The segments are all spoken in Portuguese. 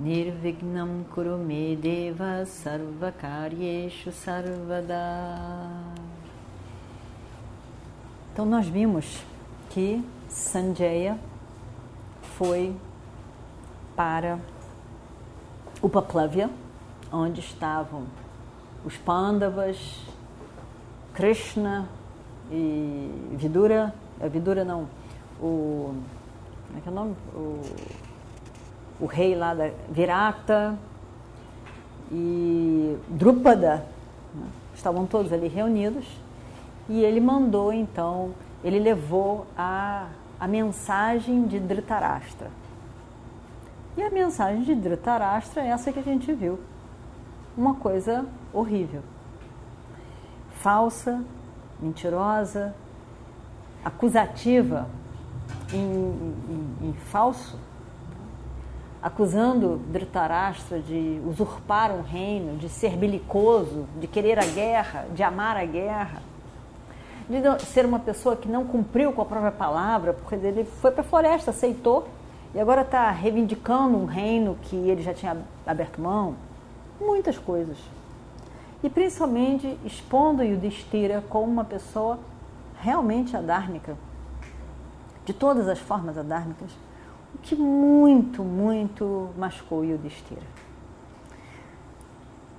Nirvignam Kurumedeva Sarvakaryeshu Sarvada. Então nós vimos que Sanjaya foi para Upaplavya, onde estavam os Pandavas, Krishna e Vidura, é Vidura não, o, como é que é o nome? O, o rei lá da Virata e Drupada, né? estavam todos ali reunidos e ele mandou então, ele levou a, a mensagem de Dhritarashtra. E a mensagem de Dhritarashtra é essa que a gente viu. Uma coisa horrível. Falsa, mentirosa, acusativa em, em, em falso, acusando Dhritarashtra de usurpar um reino, de ser belicoso, de querer a guerra, de amar a guerra, de ser uma pessoa que não cumpriu com a própria palavra, porque ele foi para a floresta, aceitou e agora está reivindicando um reino que ele já tinha aberto mão. Muitas coisas. E principalmente expondo Yudhishthira como uma pessoa realmente adármica, de todas as formas adármicas, que muito, muito machucou Yudhishthira.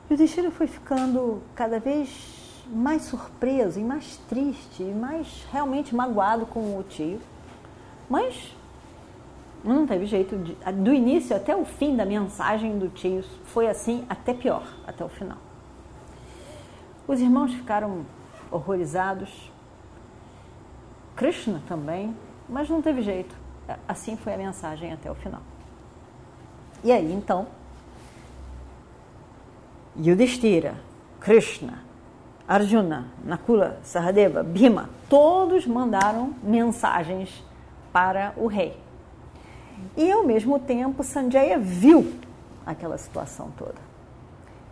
Yudhishthira foi ficando cada vez mais surpreso e mais triste e mais realmente magoado com o tio, mas não teve jeito de, do início até o fim da mensagem do tio foi assim até pior até o final. Os irmãos ficaram horrorizados, Krishna também, mas não teve jeito. Assim foi a mensagem até o final. E aí então, Yudhishthira, Krishna, Arjuna, Nakula, Sahadeva, Bhima, todos mandaram mensagens para o rei. E ao mesmo tempo, Sanjaya viu aquela situação toda.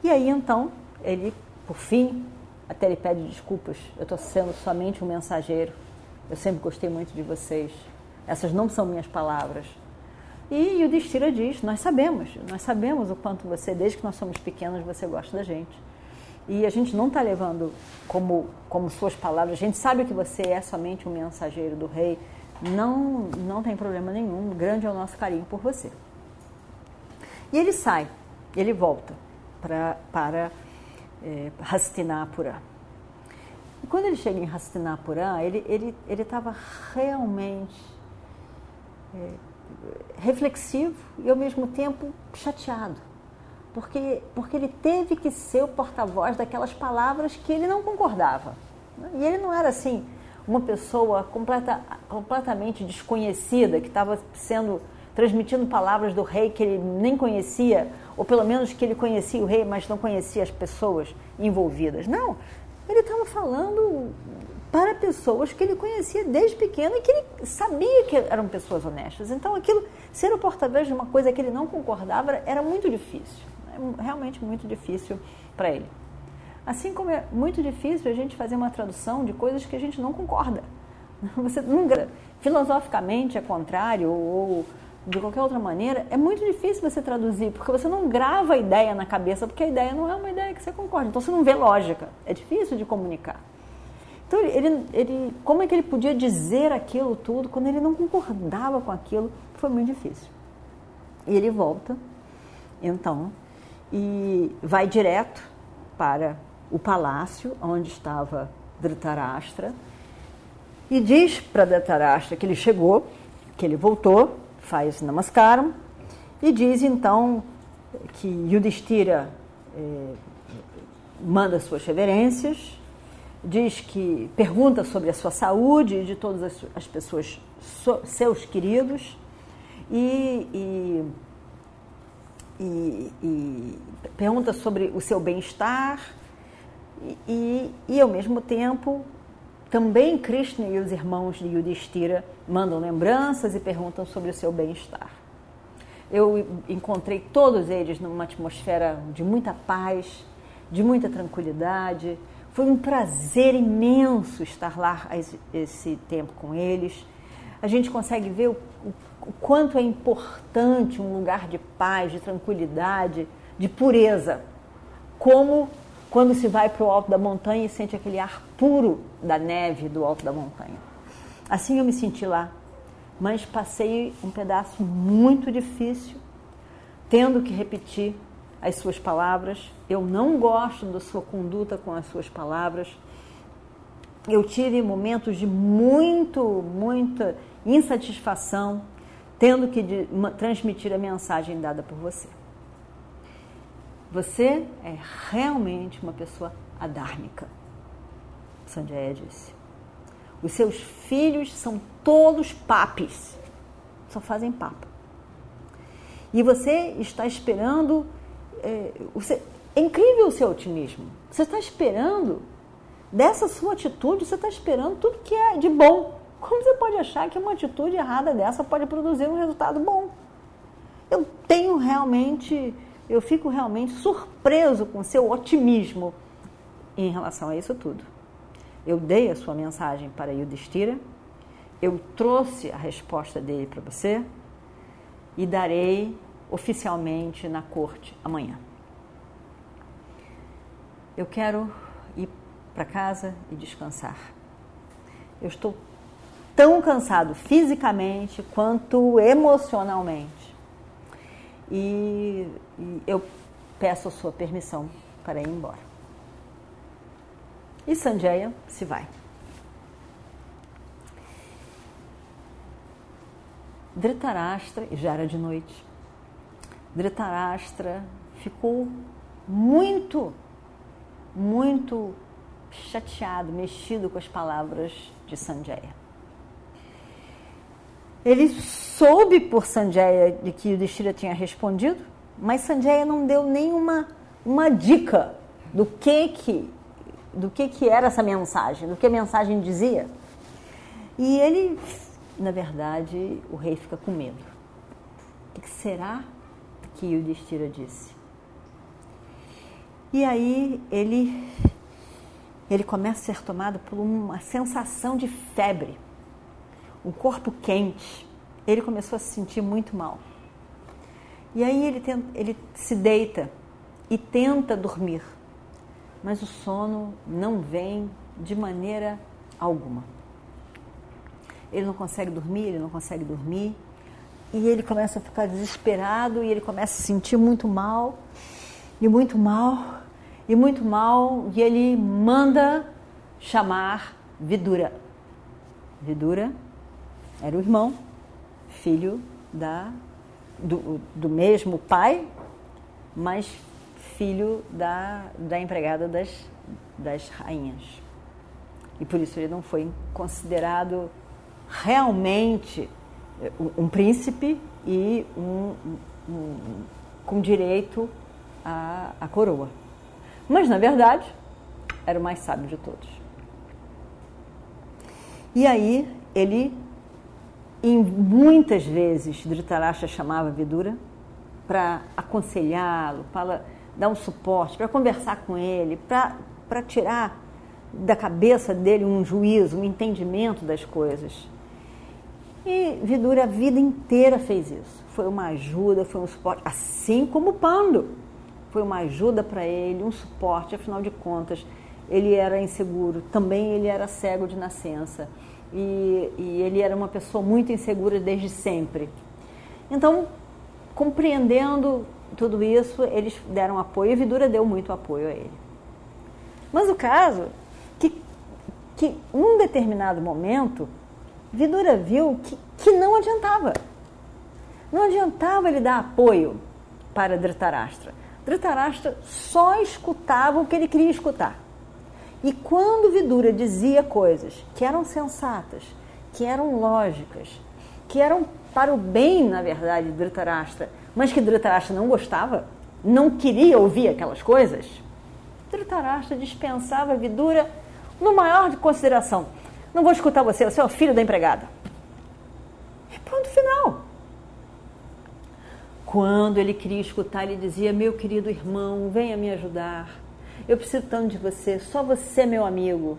E aí então, ele, por fim, até ele pede desculpas. Eu estou sendo somente um mensageiro. Eu sempre gostei muito de vocês. Essas não são minhas palavras. E o Destira diz: Nós sabemos, nós sabemos o quanto você, desde que nós somos pequenos, você gosta da gente. E a gente não está levando como, como suas palavras, a gente sabe que você é somente um mensageiro do rei não, não tem problema nenhum, grande é o nosso carinho por você. E ele sai, ele volta pra, para é, Hastinapura. E quando ele chega em Hastinapura, ele estava ele, ele realmente é, reflexivo e ao mesmo tempo chateado. Porque, porque ele teve que ser o porta-voz daquelas palavras que ele não concordava. E ele não era assim, uma pessoa completa, completamente desconhecida, que estava sendo transmitindo palavras do rei que ele nem conhecia, ou pelo menos que ele conhecia o rei, mas não conhecia as pessoas envolvidas. Não, ele estava falando para pessoas que ele conhecia desde pequeno e que ele sabia que eram pessoas honestas. Então, aquilo, ser o porta-voz de uma coisa que ele não concordava era muito difícil, é realmente muito difícil para ele. Assim como é muito difícil a gente fazer uma tradução de coisas que a gente não concorda. Você nunca, filosoficamente é contrário ou de qualquer outra maneira, é muito difícil você traduzir, porque você não grava a ideia na cabeça, porque a ideia não é uma ideia que você concorda. Então você não vê lógica. É difícil de comunicar. Então ele, ele, como é que ele podia dizer aquilo tudo quando ele não concordava com aquilo? Foi muito difícil. E ele volta, então, e vai direto para o palácio onde estava Dhritarashtra e diz para Dhritarashtra que ele chegou, que ele voltou, faz namaskaram e diz então que Yudhishthira eh, manda suas reverências, diz que pergunta sobre a sua saúde e de todas as, as pessoas, so, seus queridos, e, e e, e pergunta sobre o seu bem-estar e, e, ao mesmo tempo, também Krishna e os irmãos de Yudhishthira mandam lembranças e perguntam sobre o seu bem-estar. Eu encontrei todos eles numa atmosfera de muita paz, de muita tranquilidade. Foi um prazer imenso estar lá esse tempo com eles. A gente consegue ver o, o quanto é importante um lugar de paz, de tranquilidade, de pureza. Como quando se vai para o alto da montanha e sente aquele ar puro da neve do alto da montanha. Assim eu me senti lá, mas passei um pedaço muito difícil, tendo que repetir as suas palavras. Eu não gosto da sua conduta com as suas palavras. Eu tive momentos de muito, muita insatisfação, tendo que transmitir a mensagem dada por você. Você é realmente uma pessoa adármica, Sanjaya disse. Os seus filhos são todos papis, só fazem papo. E você está esperando. É, você, é incrível o seu otimismo. Você está esperando, dessa sua atitude, você está esperando tudo que é de bom. Como você pode achar que uma atitude errada dessa pode produzir um resultado bom? Eu tenho realmente eu fico realmente surpreso com seu otimismo em relação a isso tudo. Eu dei a sua mensagem para Yudhishthira, eu trouxe a resposta dele para você e darei oficialmente na corte amanhã. Eu quero ir para casa e descansar. Eu estou tão cansado fisicamente quanto emocionalmente e, e eu peço a sua permissão para ir embora. E Sanjaya se vai. Dhritarashtra, e já era de noite, Dhritarashtra ficou muito, muito chateado, mexido com as palavras de Sanjaya. Ele soube por Sanjaya de que o Destira tinha respondido, mas Sanjaya não deu nenhuma uma dica do que que do que que era essa mensagem, do que a mensagem dizia. E ele, na verdade, o rei fica com medo. O que será que o Destira disse? E aí ele ele começa a ser tomado por uma sensação de febre o corpo quente, ele começou a se sentir muito mal. E aí ele, tenta, ele se deita e tenta dormir, mas o sono não vem de maneira alguma. Ele não consegue dormir, ele não consegue dormir, e ele começa a ficar desesperado e ele começa a se sentir muito mal, e muito mal, e muito mal, e ele manda chamar Vidura. Vidura era o irmão, filho da, do, do mesmo pai, mas filho da, da empregada das, das rainhas. E por isso ele não foi considerado realmente um, príncipe e um, um, com direito à, à coroa. Mas, na verdade, era o mais sábio de todos. E aí ele e muitas vezes Dhritarashtra chamava Vidura para aconselhá-lo, para dar um suporte, para conversar com ele, para tirar da cabeça dele um juízo, um entendimento das coisas. E Vidura a vida inteira fez isso. Foi uma ajuda, foi um suporte, assim como Pando. Foi uma ajuda para ele, um suporte, afinal de contas, ele era inseguro, também ele era cego de nascença e, e ele era uma pessoa muito insegura desde sempre. Então, compreendendo tudo isso, eles deram apoio e Vidura deu muito apoio a ele. Mas o caso que, que um determinado momento, Vidura viu que, que não adiantava. Não adiantava ele dar apoio para Dhritarashtra. Dhritarashtra só escutava o que ele queria escutar. E quando Vidura dizia coisas que eram sensatas, que eram lógicas, que eram para o bem, na verdade, de Dhritarashtra, mas que Dhritarashtra não gostava, não queria ouvir aquelas coisas, Dhritarashtra dispensava Vidura no maior de consideração. Não vou escutar você, você é o filho da empregada. E ponto final. Quando ele queria escutar, ele dizia: Meu querido irmão, venha me ajudar. Eu preciso tanto de você, só você é meu amigo.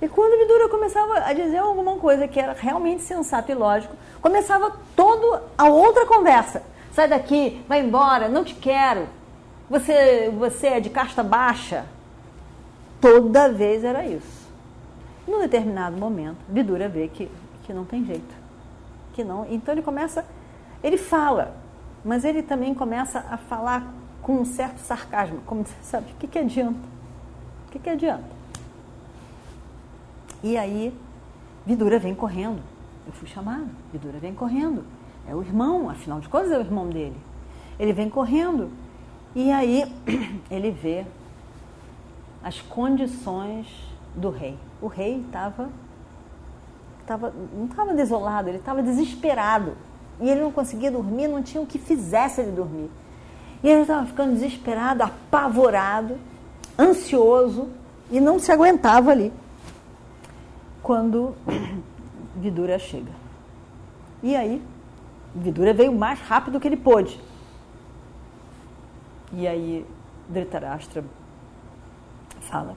E quando Vidura começava a dizer alguma coisa que era realmente sensato e lógico, começava toda a outra conversa. Sai daqui, vai embora, não te quero. Você, você é de casta baixa. Toda vez era isso. Num determinado momento, Vidura vê que, que não tem jeito. Que não. Então ele começa, ele fala, mas ele também começa a falar com um certo sarcasmo, como sabe, o que, que adianta? O que, que adianta? E aí, Vidura vem correndo. Eu fui chamado. Vidura vem correndo. É o irmão, afinal de contas, é o irmão dele. Ele vem correndo. E aí, ele vê as condições do rei. O rei estava. Tava, não estava desolado, ele estava desesperado. E ele não conseguia dormir, não tinha o que fizesse ele dormir. E ele estava ficando desesperado, apavorado, ansioso e não se aguentava ali quando Vidura chega. E aí, Vidura veio mais rápido que ele pôde. E aí, Dhritarashtra fala.